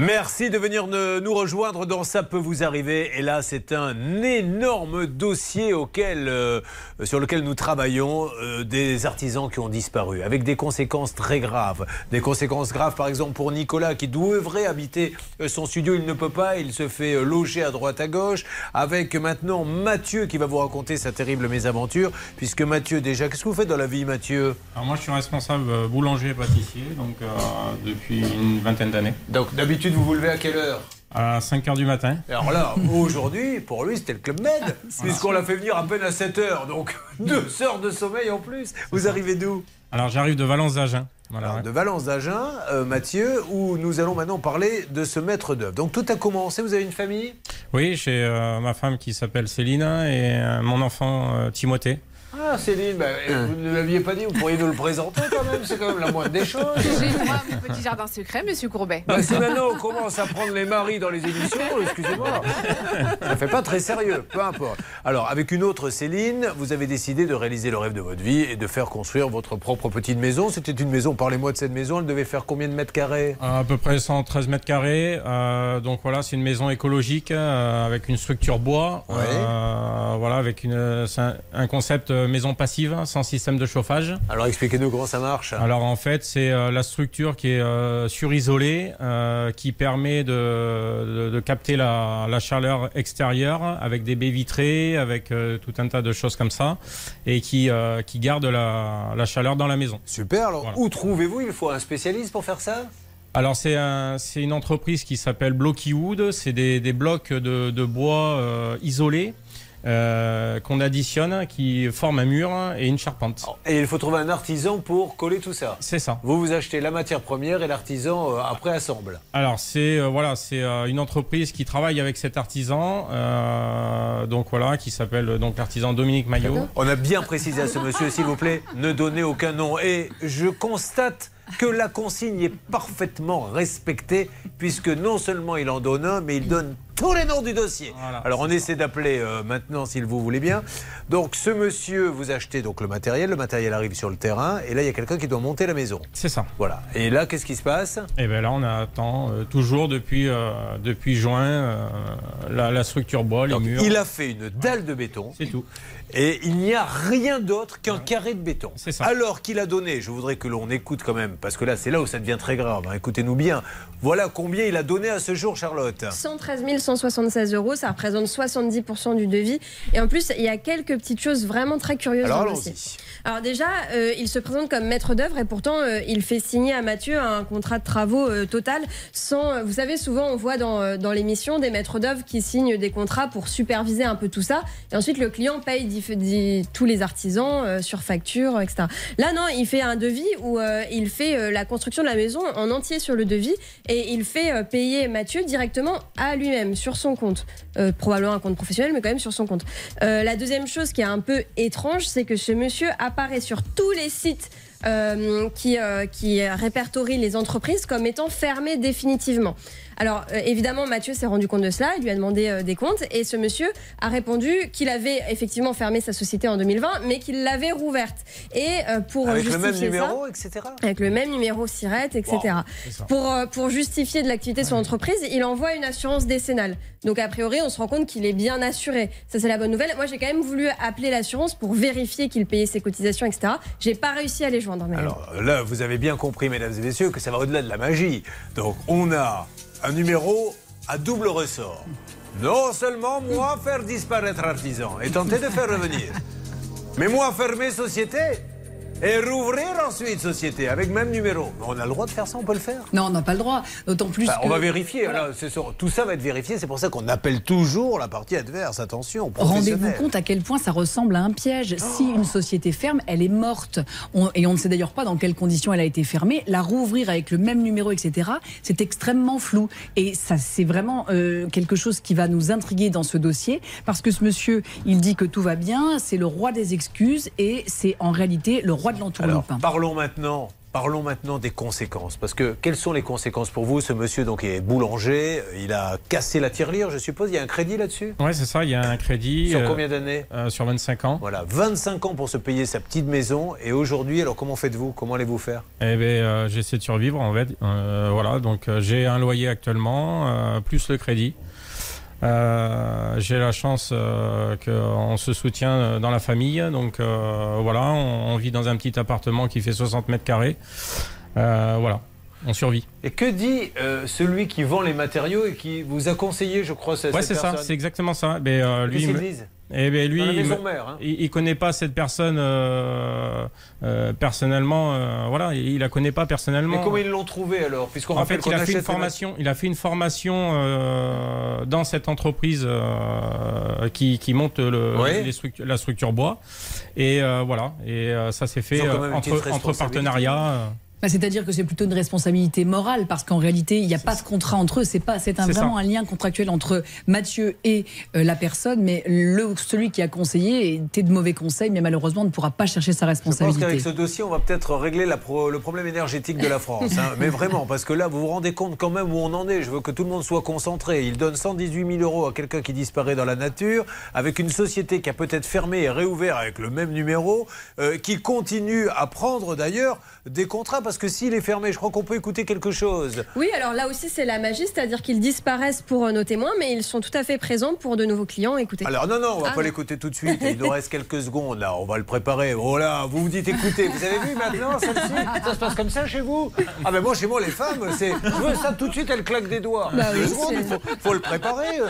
Merci de venir nous rejoindre dans Ça peut vous arriver. Et là, c'est un énorme dossier auquel, euh, sur lequel nous travaillons, euh, des artisans qui ont disparu, avec des conséquences très graves. Des conséquences graves, par exemple, pour Nicolas, qui devrait habiter euh, son studio, il ne peut pas, il se fait loger à droite à gauche. Avec maintenant Mathieu qui va vous raconter sa terrible mésaventure, puisque Mathieu, déjà, qu'est-ce que vous faites dans la vie, Mathieu? Alors moi, je suis responsable boulanger pâtissier, donc depuis une vingtaine d'années. Donc d'habitude, vous vous levez à quelle heure à 5 h du matin. Alors là, aujourd'hui, pour lui, c'était le Club Med, puisqu'on l'a fait venir à peine à 7 h donc deux heures de sommeil en plus. Vous arrivez d'où Alors j'arrive de Valence d'Agen. De Valence d'Agen, euh, Mathieu, où nous allons maintenant parler de ce maître d'œuvre. Donc tout a commencé, vous avez une famille? Oui, j'ai euh, ma femme qui s'appelle Céline et euh, mon enfant Timothée. Ah, Céline, bah, hein. vous ne l'aviez pas dit, vous pourriez nous le présenter quand même, c'est quand même la moindre des choses. J'ai droit mon petit jardin secret, monsieur Courbet. Bah, si maintenant on commence à prendre les maris dans les émissions, excusez-moi, ça ne fait pas très sérieux, peu importe. Alors, avec une autre Céline, vous avez décidé de réaliser le rêve de votre vie et de faire construire votre propre petite maison. C'était une maison, parlez-moi de cette maison, elle devait faire combien de mètres carrés? À peu près 113 mètres carrés. Euh, donc voilà, c'est une maison écologique euh, avec une structure bois. Euh, voilà, avec une, un concept maison passive, sans système de chauffage. Alors expliquez-nous comment ça marche. Alors en fait, c'est euh, la structure qui est euh, surisolée, euh, qui permet de, capter la, chaleur extérieure avec des baies vitrées, avec tout un tas de choses comme ça, et qui, qui garde la, chaleur dans la maison. Super. Alors où trouvez-vous? Il faut un spécialiste pour faire ça? Alors c'est un, une entreprise qui s'appelle Blocky Wood, c'est des, blocs de, de bois isolés euh, qu'on additionne, qui forme un mur et une charpente. Et il faut trouver un artisan pour coller tout ça. C'est ça. Vous vous achetez la matière première et l'artisan euh, après assemble. Alors c'est euh, voilà, c'est une entreprise qui travaille avec cet artisan, donc voilà, qui s'appelle donc l'artisan Dominique Maillot. On a bien précisé à ce monsieur, s'il vous plaît, ne donnez aucun nom. Et je constate que la consigne est parfaitement respectée, puisque non seulement il en donne un, mais il donne tous les noms du dossier. Alors on essaie d'appeler euh, maintenant, s'il vous voulez bien. Donc ce monsieur, vous achetez donc le matériel, le matériel arrive sur le terrain, et là il y a quelqu'un qui doit monter la maison. C'est ça. Voilà. Et là, qu'est-ce qui se passe? Et eh bien là, on attend euh, toujours depuis, euh, depuis juin la, structure bois, les murs. Il a fait une dalle de béton. C'est tout. Et il n'y a rien d'autre qu'un carré de béton. C'est ça. Alors qu'il a donné, je voudrais que l'on écoute quand même, parce que là, c'est là où ça devient très grave. Hein. Écoutez-nous bien. Voilà combien il a donné à ce jour, Charlotte. 113 176 euros, ça représente 70% du devis. Et en plus, il y a quelques petites choses vraiment très curieuses Alors, dans le Alors déjà, euh, il se présente comme maître d'œuvre et pourtant, euh, il fait signer à Mathieu un contrat de travaux euh, total. Sans, vous savez, souvent, on voit dans, dans l'émission des maîtres d'œuvre qui signent des contrats pour superviser un peu tout ça. Et ensuite, le client paye dit, tous les artisans sur facture, etc. Là, non, il fait un devis où il fait la construction de la maison en entier sur le devis et il fait payer Mathieu directement à lui-même sur son compte. Euh, probablement un compte professionnel, mais quand même sur son compte. Euh, la deuxième chose qui est un peu étrange, c'est que ce monsieur apparaît sur tous les sites euh, qui, qui répertorient les entreprises comme étant fermées définitivement. Alors euh, évidemment, Mathieu s'est rendu compte de cela, il lui a demandé euh, des comptes et ce monsieur a répondu qu'il avait effectivement fermé sa société en 2020, mais qu'il l'avait rouverte. Et euh, pour avec le même numéro, etc. Avec le même numéro SIRET, etc. pour pour justifier de l'activité de son entreprise, il envoie une assurance décennale. Donc a priori, on se rend compte qu'il est bien assuré. Ça c'est la bonne nouvelle. Moi, j'ai quand même voulu appeler l'assurance pour vérifier qu'il payait ses cotisations, etc. J'ai pas réussi à les joindre. Alors là, vous avez bien compris, mesdames et messieurs, que ça va au-delà de la magie. Donc on a un numéro à double ressort. Non seulement moi faire disparaître artisan et tenter de faire revenir, mais moi fermer société et rouvrir ensuite société avec même numéro. On a le droit de faire ça, on peut le faire Non, on n'a pas le droit. D'autant plus. On va vérifier. tout ça va être vérifié. C'est pour ça qu'on appelle toujours la partie adverse. Attention. Rendez-vous compte à quel point ça ressemble à un piège. Si une société ferme, elle est morte. et on ne sait d'ailleurs pas dans quelles conditions elle a été fermée. La rouvrir avec le même numéro, etc., c'est extrêmement flou. Et ça, c'est vraiment euh, quelque chose qui va nous intriguer dans ce dossier. Parce que ce monsieur, il dit que tout va bien. C'est le roi des excuses. Et c'est en réalité le roi Parlons maintenant Parlons maintenant des conséquences. Parce que quelles sont les conséquences pour vous? Ce monsieur donc est boulanger, il a cassé la tirelire, je suppose. Il y a un crédit là-dessus? Oui, c'est ça, il y a un crédit. Sur combien d'années? euh, Sur 25 ans. Voilà, 25 ans pour se payer sa petite maison. Et aujourd'hui, alors comment faites-vous? Comment allez-vous faire? Eh bien, euh, j'essaie de survivre en fait. Euh, voilà, donc j'ai un loyer actuellement, plus le crédit. J'ai la chance qu'on se soutient dans la famille. Donc voilà, on, on, vit dans un petit appartement qui fait 60 mètres carrés. voilà on survit. Et que dit euh, celui qui vend les matériaux et qui vous a conseillé, je crois, cette, ouais, c'est ça, c'est exactement ça. Mais, euh, lui, eh ben lui, il, hein. il, connaît pas cette personne euh, euh personnellement. Euh, voilà, il la connaît pas personnellement. Mais comment ils l'ont trouvé alors Puisqu'on en fait, il a fait une formation. Il a fait une formation euh, dans cette entreprise qui, qui, monte le, les la structure bois. Et voilà. Et ça s'est fait entre, entre partenariats. Bah, c'est-à-dire que c'est plutôt une responsabilité morale parce qu'en réalité, il n'y a pas de contrat entre eux. C'est pas, c'est vraiment un lien contractuel entre Mathieu et euh, la personne, mais le, celui qui a conseillé était de mauvais conseils, mais malheureusement ne pourra pas chercher sa responsabilité. Je pense qu'avec ce dossier, on va peut-être régler la le problème énergétique de la France. Hein. mais vraiment, parce que là, vous vous rendez compte quand même où on en est. Je veux que tout le monde soit concentré. Il donne 118 000 euros à quelqu'un qui disparaît dans la nature, avec une société qui a peut-être fermé et réouvert avec le même numéro, euh, qui continue à prendre d'ailleurs des contrats parce que s'il est fermé, je crois qu'on peut écouter quelque chose. Oui, alors là aussi c'est la magie, c'est-à-dire qu'ils disparaissent pour euh, nos témoins, mais ils sont tout à fait présents pour de nouveaux clients. Écoutez. Alors non, non, on va ah pas l'écouter tout de suite. Il nous reste quelques secondes là, on va le préparer. Oh là, vous vous dites écoutez, vous avez vu maintenant celle-ci? Ça se passe comme ça chez vous? Ah ben moi chez moi les femmes, c'est je veux ça tout de suite, elles claquent des doigts. Bah oui, il faut, le préparer.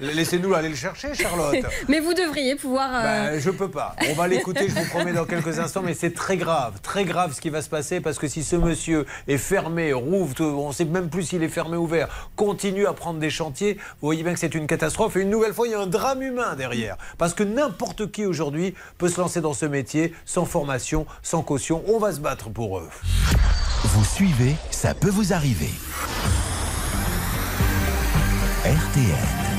Laissez-nous aller le chercher, Charlotte. mais vous devriez pouvoir. Euh... Ben, je peux pas. On va l'écouter, je vous promets dans quelques instants, mais c'est très grave, très grave ce qui va se passer parce que si ce monsieur est fermé, rouvre, on ne sait même plus s'il est fermé ou ouvert, continue à prendre des chantiers, vous voyez bien que c'est une catastrophe. Et une nouvelle fois, il y a un drame humain derrière. Parce que n'importe qui aujourd'hui peut se lancer dans ce métier sans formation, sans caution. On va se battre pour eux. Vous suivez, ça peut vous arriver. RTN.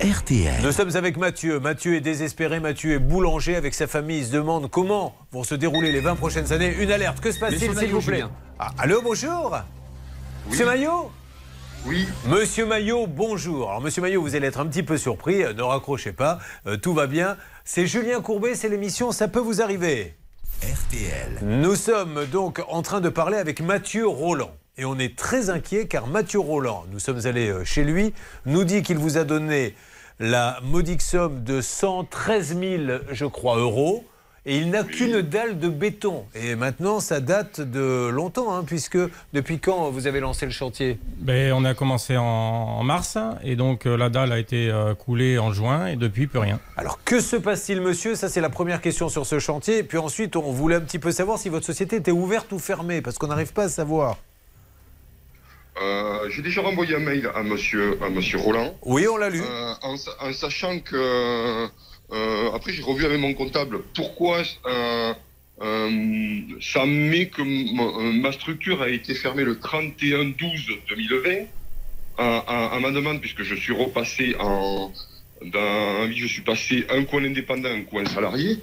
RTL. Nous sommes avec Mathieu. Mathieu est désespéré. Mathieu est boulanger avec sa famille. Il se demande comment vont se dérouler les 20 prochaines années. Une alerte. Que se passe-t-il, s'il vous plaît ah, Allô, bonjour Monsieur Maillot oui. Monsieur Maillot, bonjour. Alors, Monsieur Maillot, vous allez être un petit peu surpris. Euh, ne raccrochez pas. Euh, tout va bien. C'est Julien Courbet, c'est l'émission Ça peut vous arriver. RTL. Nous sommes donc en train de parler avec Mathieu Roland. Et on est très inquiet car Mathieu Roland, nous sommes allés euh, chez lui, nous dit qu'il vous a donné la modique somme de 113 000, je crois, euros. Et il n'a qu'une dalle de béton. Et maintenant, ça date de longtemps, hein, puisque depuis quand vous avez lancé le chantier? Ben, On a commencé en, mars, et donc euh, la dalle a été euh, coulée en juin, et depuis, plus rien. Alors, que se passe-t-il, monsieur? Ça, c'est la première question sur ce chantier. Et puis ensuite, on voulait un petit peu savoir si votre société était ouverte ou fermée, parce qu'on n'arrive pas à savoir. Euh, j'ai déjà renvoyé un mail à monsieur, à monsieur Roland. Oui, on l'a lu. Euh, en, sachant que. Euh, après, j'ai revu avec mon comptable pourquoi ça met que ma structure a été fermée le 31-12-2020 à, ma demande, puisque je suis repassé en. Dans, je suis passé un coin indépendant, un coin salarié.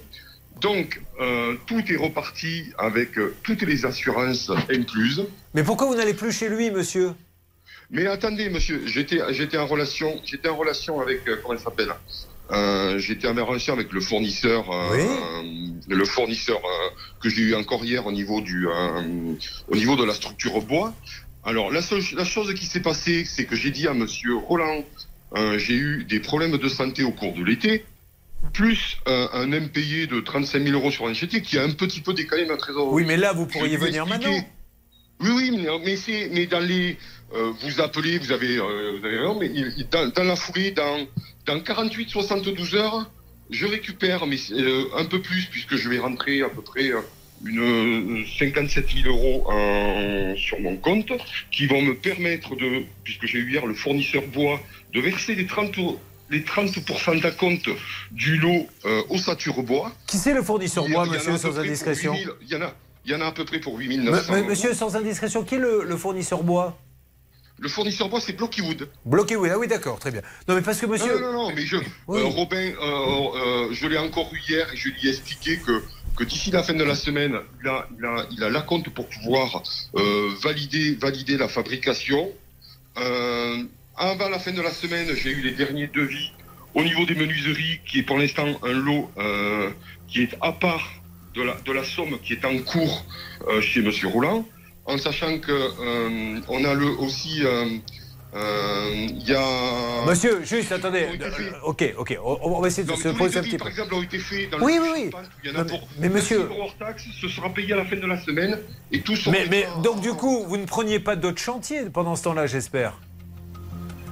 Donc, euh, tout est reparti avec euh, toutes les assurances incluses. Mais pourquoi vous n'allez plus chez lui, monsieur? Mais attendez, monsieur, j'étais, j'étais en relation, j'étais en relation avec, euh, comment elle s'appelle? J'étais en relation avec le fournisseur, le fournisseur que j'ai eu encore hier au niveau du, au niveau de la structure bois. Alors, la, la chose qui s'est passée, c'est que j'ai dit à monsieur Roland, j'ai eu des problèmes de santé au cours de l'été plus un, impayé de 35 000 euros sur un chantier qui a un petit peu décalé ma trésorerie. Oui, mais là, vous pourriez venir maintenant. Oui, oui, mais, mais c'est, mais dans les, euh, vous appelez, vous avez, euh, vous avez mais dans, la foulée, dans, dans 48-72 heures, je récupère, mais euh, un peu plus puisque je vais rentrer à peu près une 57 000 euros sur mon compte, qui vont me permettre de, puisque j'ai eu hier le fournisseur bois, de verser les 30 les 30% d'acompte du lot euh, au Sature Bois. Qui c'est le fournisseur bois, monsieur, sans indiscrétion Il y, en a, il y en a à peu près pour 8 900 Monsieur, sans indiscrétion, qui est le, fournisseur bois? Le fournisseur bois, c'est Blockywood. Blockywood, ah oui, d'accord, très bien. Non, mais parce que monsieur. Non, non, non, mais je, euh, Robin, euh, je l'ai encore eu hier et je lui ai expliqué que que d'ici la fin de la semaine, il a, il a, il a la compte pour pouvoir valider, valider la fabrication. Avant la fin de la semaine, j'ai eu les derniers devis au niveau des menuiseries, qui est pour l'instant un lot euh, qui est à part de la, de la somme qui est en cours euh, chez Monsieur Roland, en sachant que euh, on a le aussi il y a Monsieur, juste, attendez. Ok, ok, on, on va essayer de Non, se poser un petit par peu. exemple, ont été faits dans Oui, le oui, oui. Suisse, Il y en a Non, mais- pour mais monsieur- 26 euros hors taxe, ce sera payé à la fin de la semaine et tout sera Mais, mais donc du coup, vous ne preniez pas d'autres chantiers pendant ce temps-là, j'espère?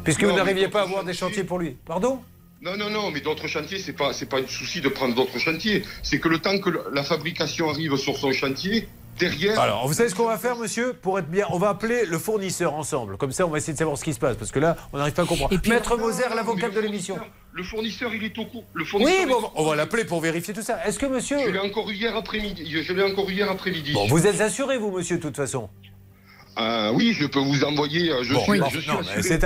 Puisque Non, vous n'arriviez pas à avoir des chantiers- pour lui. Pardon? Non, non, non, mais d'autres chantiers, c'est pas, c'est pas un souci de prendre d'autres chantiers. C'est que le temps que la fabrication arrive sur son chantier, derrière. Alors, vous savez ce qu'on va faire, monsieur? Pour être bien, on va appeler le fournisseur ensemble. Comme ça, on va essayer de savoir ce qui se passe. Parce que là, on n'arrive pas à comprendre. Et puis- Maître Non, Moser, l'avocat de l'émission. Le fournisseur, il est au courant. Le fournisseur Oui, bon, on va l'appeler pour vérifier tout ça. Est-ce que monsieur. Je l'ai encore eu hier après-midi. Je je l'ai encore eu hier après-midi. Bon, vous êtes assuré, vous, monsieur, de toute façon Euh, oui, je peux vous envoyer. euh, Je Bon, suis, je non,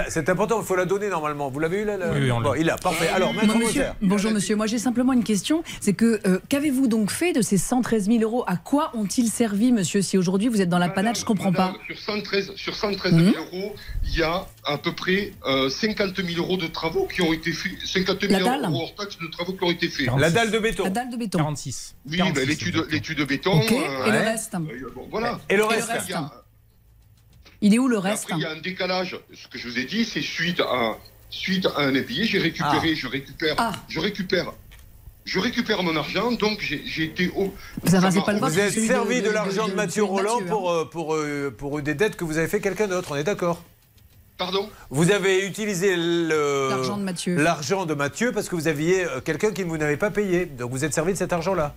c'est important, il faut la donner normalement. Vous l'avez eu là, là Oui, oui, on l'a. Bon, Il a, parfait. Alors, Bon, Maître Bon, monsieur, bonjour monsieur, moi j'ai simplement une question, c'est que euh, qu'avez-vous donc fait de ces 113 000 euros? À quoi ont-ils servi monsieur Si aujourd'hui vous êtes dans la Madame, panade, je comprends madame, pas. Sur 113, sur 113 Mhm. 000 euros, il y a à peu près euh, 50 000 euros de travaux qui ont été faits. 50 000 La dalle euros hors taxes de travaux qui ont été faits. La dalle de béton. La dalle de béton. 46. Oui, 46, ben, l'étude, de béton. Euh, et le reste euh, bon, voilà. Et le Et le reste reste Il y a- Il est où le reste Après, il y a un décalage. Ce que je vous ai dit, c'est suite à, suite à un impayé, j'ai récupéré, je récupère, Ah. je récupère, je récupère mon argent. Donc j'ai été au. Vous avez pas le Vous servi de, l'argent de, Mathieu de Roland Mathieu, pour, hein. euh, pour, euh, pour des dettes que vous avez fait quelqu'un d'autre, on est d'accord? Pardon? Vous avez utilisé L'argent de Mathieu. l'argent de Mathieu parce que vous aviez euh, quelqu'un qui ne vous n'avez pas payé. Donc vous êtes servi de cet argent-là.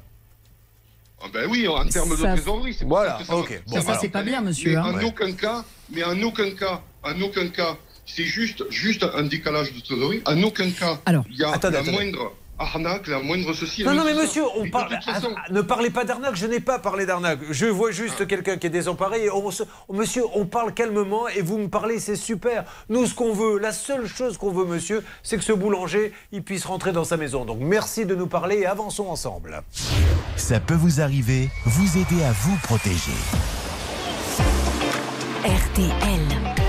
Ah ben oui, en termes de Ça- trésorerie, c'est Voilà, ça que ça Bon, c'est pas bien, monsieur, Mais hein. en Ouais. aucun cas, mais en aucun cas, en aucun cas, c'est juste, juste un décalage de trésorerie. En aucun cas, Alors, il y a attendez, la attendez. moindre arnaque, la moindre ceci. Non, non, mais monsieur, on parle, façon- ah, ne parlez pas d'arnaque, je n'ai pas parlé d'arnaque. Je vois juste quelqu'un qui est désemparé et on se- monsieur, on parle calmement et vous me parlez, c'est super. Nous, ce qu'on veut, la seule chose qu'on veut, monsieur, c'est que ce boulanger, il puisse rentrer dans sa maison. Donc merci de nous parler et avançons ensemble. Ça peut vous arriver, vous aider à vous protéger. RTL.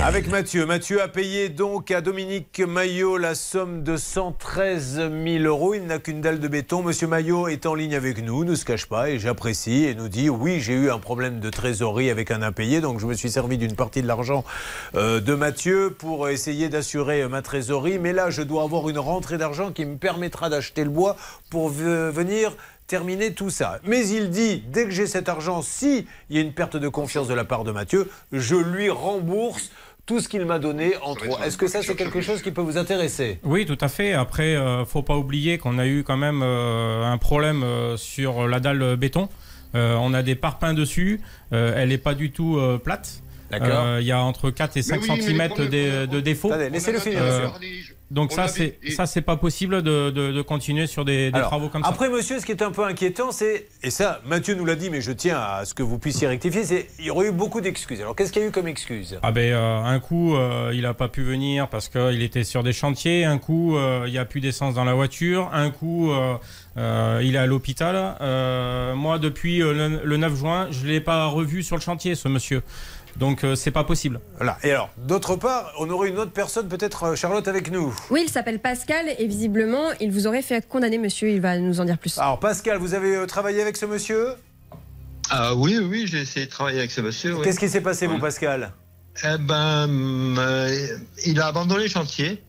Avec Mathieu. Mathieu a payé donc à Dominique Maillot la somme de 113 000 euros. Il n'a qu'une dalle de béton. Monsieur Maillot est en ligne avec nous, ne se cache pas et j'apprécie et nous dit oui, j'ai eu un problème de trésorerie avec un impayé, donc je me suis servi d'une partie de l'argent euh, de Mathieu pour essayer d'assurer euh, ma trésorerie. Mais là, je dois avoir une rentrée d'argent qui me permettra d'acheter le bois pour ve- venir terminer tout ça. Mais il dit, dès que j'ai cet argent, si il y a une perte de confiance de la part de Mathieu, je lui rembourse tout ce qu'il m'a donné en trois. Est-ce que ça, c'est quelque chose qui peut vous intéresser? Oui, tout à fait. Après, euh, faut pas oublier qu'on a eu quand même euh, un problème euh, sur la dalle béton. Euh, on a des parpaings dessus. Euh, elle n'est pas du tout euh, plate. D'accord. Euh, Il y a entre 4 et 5 oui, cm de, de défaut. Attendez, laissez-le finir, je- Donc on ça, c'est et- ça, c'est pas possible de, de- de continuer sur des, des Alors, travaux comme ça. Après, monsieur, ce qui est un peu inquiétant, c'est, et ça, Mathieu nous l'a dit, mais je tiens à ce que vous puissiez rectifier, c'est il y aurait eu beaucoup d'excuses. Alors, qu'est-ce qu'il y a eu comme excuses Ah ben euh, un coup euh, il a pas pu venir parce qu'il était sur des chantiers, un coup euh, il y a plus d'essence dans la voiture, un coup euh, euh, il est à l'hôpital. Euh, moi depuis le, le 9 juin je l'ai pas revu sur le chantier ce monsieur. Donc euh, c'est pas possible. Voilà. Et alors, d'autre part, on aurait une autre personne, peut-être euh, Charlotte, avec nous. Oui, il s'appelle Pascal et visiblement, il vous aurait fait condamner, monsieur. Il va nous en dire plus. Alors, Pascal, vous avez euh, travaillé avec ce monsieur? Ah oui, oui, j'ai essayé de travailler avec ce monsieur. oui. Qu'est-ce qui s'est passé, vous. Pascal? Eh ben, euh, il a abandonné le chantier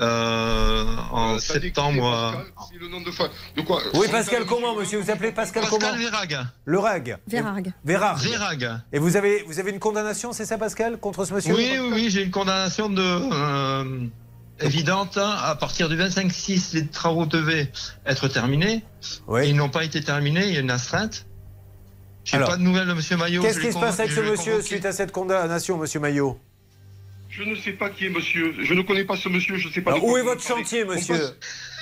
euh, en Euh, septembre. c'est Pascal, c'est le nom de, fa- de quoi Oui, Pascal, comment, monsieur Vous appelez Pascal, Pascal comment Vérag. Le RAG. Vérard. Vérag. Et vous avez, vous avez une condamnation, c'est ça, Pascal, contre ce monsieur Oui, oui, oui, j'ai une condamnation de euh, évidente. hein. À partir du 25-6, les travaux devaient être terminés. Oui. Ils n'ont pas été terminés. Il y a une astreinte. J'ai Alors, pas de nouvelles de Monsieur Maillot. Qu'est-ce Je qui se passe avec ce je monsieur convoqué. suite à cette condamnation, monsieur Maillot Je ne sais pas qui est monsieur. Je ne connais pas ce monsieur. Je ne sais pas. Alors, Où est votre chantier, On monsieur passe-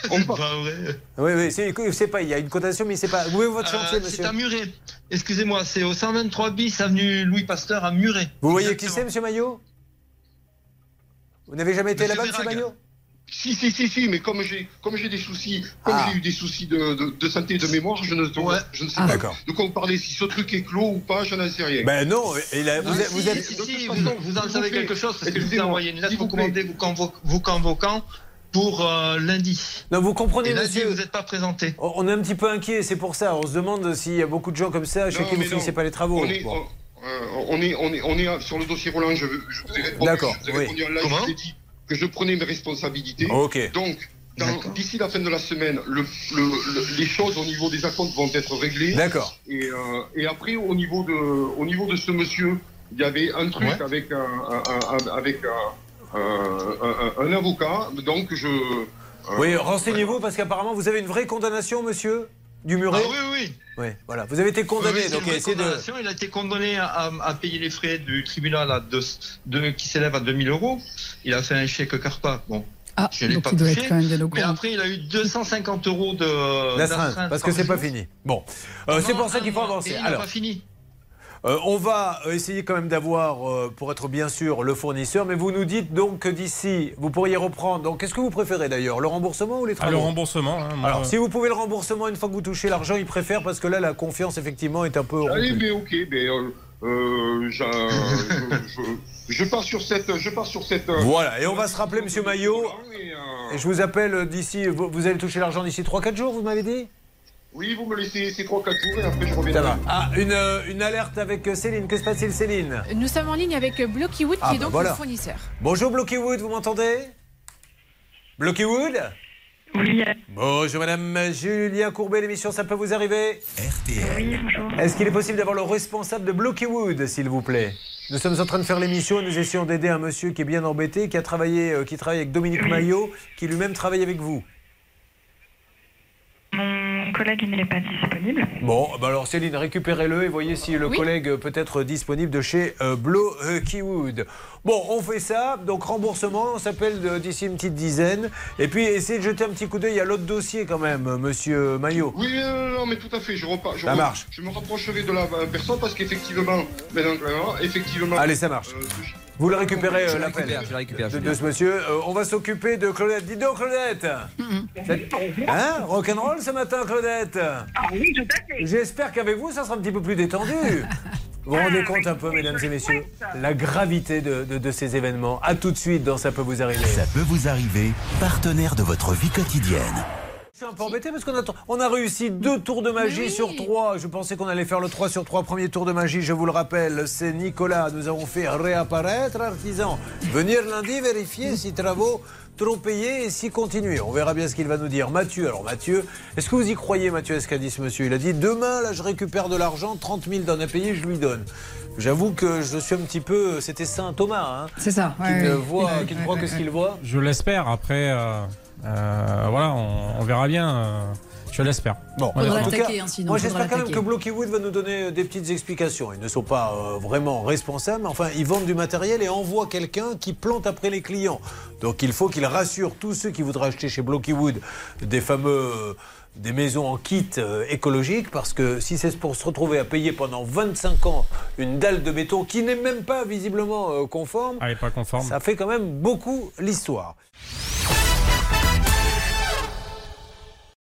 C'est on passe- pas vrai. Oui, oui, c'est, c'est pas, il y a une condamnation, mais il sait pas. Où est votre Euh, chantier, c'est monsieur à Muret. Excusez-moi, c'est au 123 bis avenue Louis Pasteur à Muret. Vous voyez qui c'est, monsieur Maillot? Vous n'avez jamais été là-bas, monsieur. Maillot? Si, si, si, si, mais comme j'ai, comme j'ai des soucis, comme Ah. j'ai eu des soucis de, de, de santé et de mémoire, je ne, Ouais. je ne sais Ah, pas d'accord. de quoi vous parlez. Si ce truc est clos ou pas, je n'en sais rien. Ben non, il a- vous, Ah, si, êtes. si, si, vous, en savez plaît, quelque chose parce que je vous ai envoyé une lettre vous vous, convo- vous convoquant pour euh, lundi. Non, vous comprenez, Et lundi, monsieur. vous n'êtes pas présenté. On est un petit peu inquiet, c'est pour ça. On se demande s'il y a beaucoup de gens comme ça chez qui vous finissez pas les travaux. On est, Bon. on, euh, on est, on est, on est sur le dossier Roland. Je, je vous ai répondu. D'accord, Je vous ai oui. répondu en live. Comment je vous ai dit que je prenais mes responsabilités. Donc, d'ici la fin de la semaine, le, le- le- les choses au niveau des acomptes vont être réglées. D'accord. Et, euh, et après, au niveau de, au niveau de ce monsieur, il y avait un truc Ouais. avec un, un- un- avec un, un- un- un avocat. Donc, je. euh, Oui, renseignez-vous parce qu'apparemment vous avez une vraie condamnation, monsieur du Ah Muret. oui, oui. Oui, voilà. Vous avez été condamné, Oui, donc une de. Il a été condamné à, à payer les frais du tribunal à deux, deux- qui s'élèvent à 2000 euros. Il a fait un chèque CARPA. Bon, Ah, Je l'ai pas touché, mais courant. après, il a eu 250 euros de D'astreinte, parce que c'est pas jour. fini. Bon, Euh, c'est pour ça qu'il faut avancer. et il n'a Alors, pas fini. Euh, on va essayer quand même d'avoir, euh, pour être bien sûr, le fournisseur. Mais vous nous dites donc que d'ici, vous pourriez reprendre. Donc, qu'est-ce que vous préférez d'ailleurs, le remboursement ou les Ah, le travaux remboursement. hein, moi, Alors, si vous pouvez le remboursement une fois que vous touchez l'argent, ils préfèrent parce que là, la confiance effectivement est un peu. Allez, rompue. mais ok, mais euh, euh, je, je- je pars sur cette, je pars sur cette. euh, Voilà, et on va se rappeler, monsieur Maillot. Et, euh, Et je vous appelle d'ici. Vous, vous allez toucher l'argent d'ici 3-4 jours, vous m'avez dit? Oui, vous me laissez ces 3-4 jours et après je reviens. Ça va. Ah, une, euh, une alerte avec euh, Céline. Que se passe-t-il, Céline? Nous sommes en ligne avec Blockywood, Ah, qui est bah donc voilà. le fournisseur. Bonjour Blockywood, vous m'entendez? Blockywood Oui, Bonjour Madame Julien Courbet, l'émission Ça peut vous arriver? RTL. oui, bonjour. Est-ce qu'il est possible d'avoir le responsable de Blockywood, s'il vous plaît? Nous sommes en train de faire l'émission et nous essayons d'aider un monsieur qui est bien embêté, qui a travaillé, euh, qui travaille avec Dominique Maillot, qui lui-même travaille avec vous. Mon collègue il n'est pas disponible. Bon, bah alors Céline, récupérez-le et voyez si le Oui. collègue peut être disponible de chez euh, Blockywood. Bon, on fait ça, donc remboursement, on s'appelle d'ici une petite dizaine. Et puis essayez de jeter un petit coup d'œil à l'autre dossier quand même, monsieur Maillot. Oui, non, mais tout à fait. Je repars. Je Ça re- marche. Je me rapprocherai de la euh, personne parce qu'effectivement, euh, effectivement. Allez, ça marche. euh, je- Vous le récupérez, euh, la l'appel récupère, je récupère. de, ce monsieur. Euh, on va s'occuper de Claudette. Dis donc, Claudette Hein Rock'n'roll ce matin, Claudette Ah oui, tout à fait. J'espère qu'avec vous, ça sera un petit peu plus détendu. Vous vous rendez compte un peu, mesdames et messieurs, la gravité de, de- de ces événements. À tout de suite dans Ça peut vous arriver. Ça peut vous arriver, partenaire de votre vie quotidienne. Je suis un peu embêté parce qu'on a, on a réussi deux tours de magie oui. sur trois. Je pensais qu'on allait faire le 3 sur 3 premier tour de magie. Je vous le rappelle, c'est Nicolas. Nous avons fait réapparaître artisan. Venir lundi vérifier si travaux trop payés et si continuer. On verra bien ce qu'il va nous dire. Mathieu, alors Mathieu, est-ce que vous y croyez, Mathieu, à ce qu'a dit ce monsieur? Il a dit demain, là, je récupère de l'argent, 30 000 d'en à payer, je lui donne. J'avoue que je suis un petit peu. C'était Saint Thomas, hein, C'est ça. qui ouais, ne ouais. voit, qui ne ouais, que ce qu'il voit. Je l'espère. Après, euh, euh, voilà, on, on verra bien. euh, je l'espère. Bon, en tout l'attaquer, cas, hein, sinon, moi j'espère quand même que Blockywood va nous donner euh, des petites explications. Ils ne sont pas euh, vraiment responsables, mais enfin ils vendent du matériel et envoient quelqu'un qui plante après les clients. Donc il faut qu'ils rassurent tous ceux qui voudraient acheter chez Blockywood des fameux euh, des maisons en kit euh, écologique parce que si c'est pour se retrouver à payer pendant 25 ans une dalle de béton qui n'est même pas visiblement euh, conforme, Elle n'est pas conforme. ça fait quand même beaucoup l'histoire.